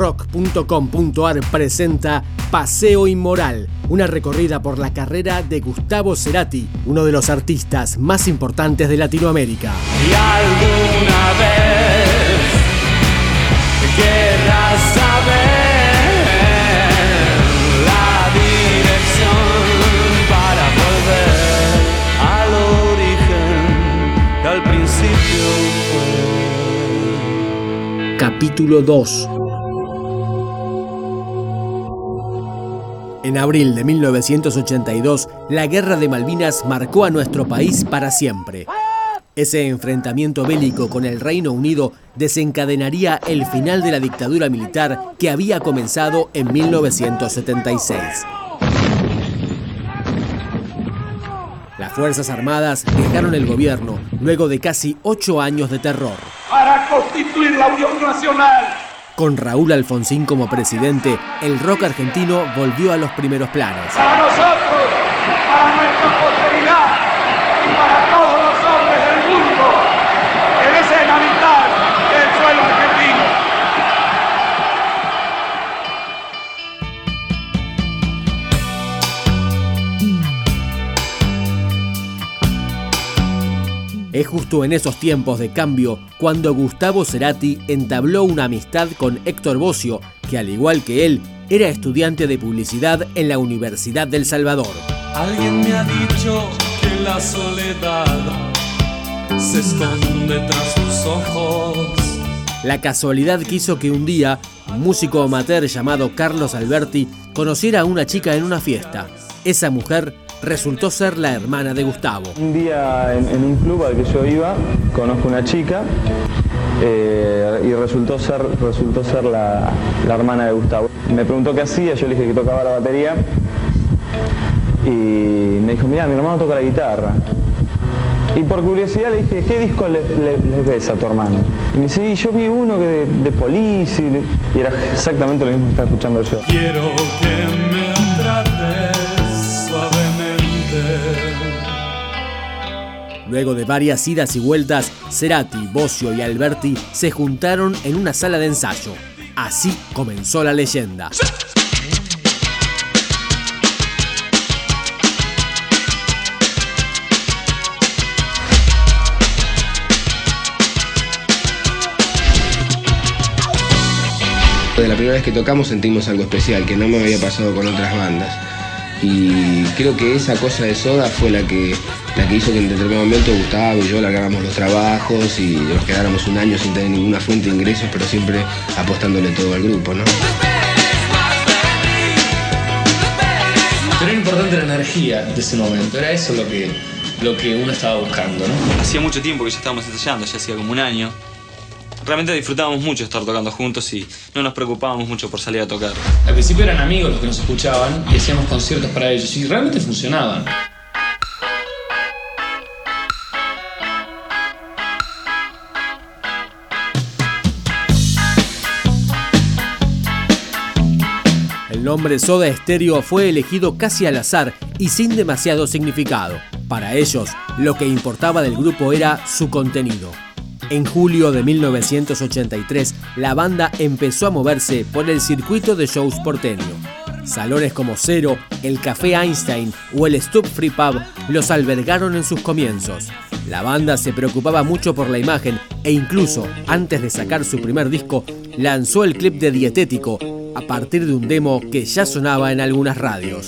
nacionrock.com.ar presenta Paseo Inmoral, una recorrida por la carrera de Gustavo Cerati, uno de los artistas más importantes de Latinoamérica. Y alguna vez querrás saber la dirección para volver al origen al principio. Capítulo 2 En abril de 1982, la Guerra de Malvinas marcó a nuestro país para siempre. Ese enfrentamiento bélico con el Reino Unido desencadenaría el final de la dictadura militar que había comenzado en 1976. Las Fuerzas Armadas dejaron el gobierno luego de casi ocho años de terror. para constituir la Unión Nacional. Con Raúl Alfonsín como presidente, el rock argentino volvió a los primeros planos. Para nosotros, Es justo en esos tiempos de cambio cuando Gustavo Cerati entabló una amistad con Héctor Bocio, que al igual que él, era estudiante de publicidad en la Universidad del Salvador. Alguien me ha dicho que la soledad se esconde tras sus ojos. La casualidad quiso que un día un músico amateur llamado Carlos Alberti conociera a una chica en una fiesta. Esa mujer resultó ser la hermana de Gustavo. Un día en, en un club al que yo iba, conozco una chica eh, y resultó ser, resultó ser la, la hermana de Gustavo. Me preguntó qué hacía, yo le dije que tocaba la batería y me dijo, mira, mi hermano toca la guitarra. Y por curiosidad le dije, ¿qué disco le, le- le ves a tu hermano? Y me dice, "Y yo vi uno que de, de Police y, y era exactamente lo mismo que estaba escuchando yo. Quiero que me Luego de varias idas y vueltas, Cerati, Bocio y Alberti se juntaron en una sala de ensayo. Así comenzó la leyenda. De la primera vez que tocamos sentimos algo especial que no me había pasado con otras bandas. Y creo que esa cosa de soda fue la que, la que hizo que en determinado momento Gustavo y yo largáramos los trabajos y nos quedáramos un año sin tener ninguna fuente de ingresos, pero siempre apostándole todo al grupo, ¿no? Pero era importante la energía de ese momento, era eso lo que, lo que uno estaba buscando, ¿no? Hacía mucho tiempo que ya estábamos ensayando, ya hacía como un año. Realmente disfrutábamos mucho estar tocando juntos y no nos preocupábamos mucho por salir a tocar. Al principio eran amigos los que nos escuchaban y hacíamos conciertos para ellos y realmente funcionaban. El nombre Soda Stereo fue elegido casi al azar y sin demasiado significado. Para ellos, lo que importaba del grupo era su contenido. En julio de 1983, la banda empezó a moverse por el circuito de shows porteño. Salones como Cero, el Café Einstein o el Stup Free Pub los albergaron en sus comienzos. La banda se preocupaba mucho por la imagen e incluso, antes de sacar su primer disco, lanzó el clip de Dietético a partir de un demo que ya sonaba en algunas radios.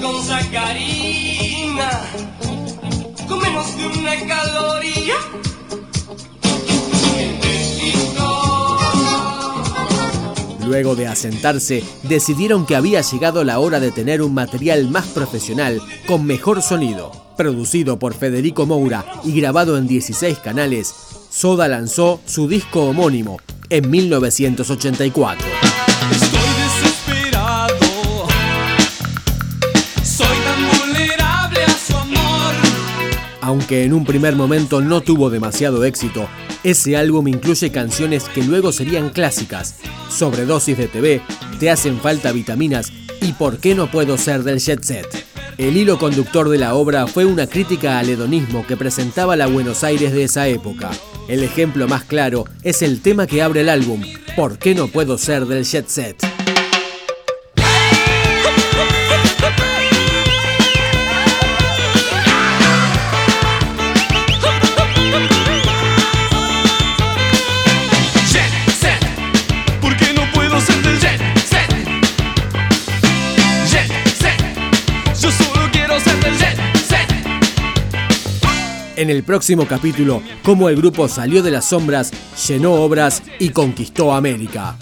Con sacarina. Con de una caloría. Luego de asentarse, decidieron que había llegado la hora de tener un material más profesional, con mejor sonido. Producido por Federico Moura y grabado en 16 canales, Soda lanzó su disco homónimo en 1984. Aunque en un primer momento no tuvo demasiado éxito, ese álbum incluye canciones que luego serían clásicas, Sobredosis de TV, Te hacen falta vitaminas y ¿Por qué no puedo ser del jet set? El hilo conductor de la obra fue una crítica al hedonismo que presentaba la Buenos Aires de esa época. El ejemplo más claro es el tema que abre el álbum, ¿Por qué no puedo ser del jet set? En el próximo capítulo, cómo el grupo salió de las sombras, llenó obras y conquistó América.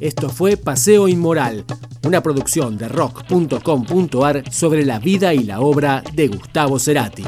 Esto fue Paseo Inmoral, una producción de rock.com.ar sobre la vida y la obra de Gustavo Cerati.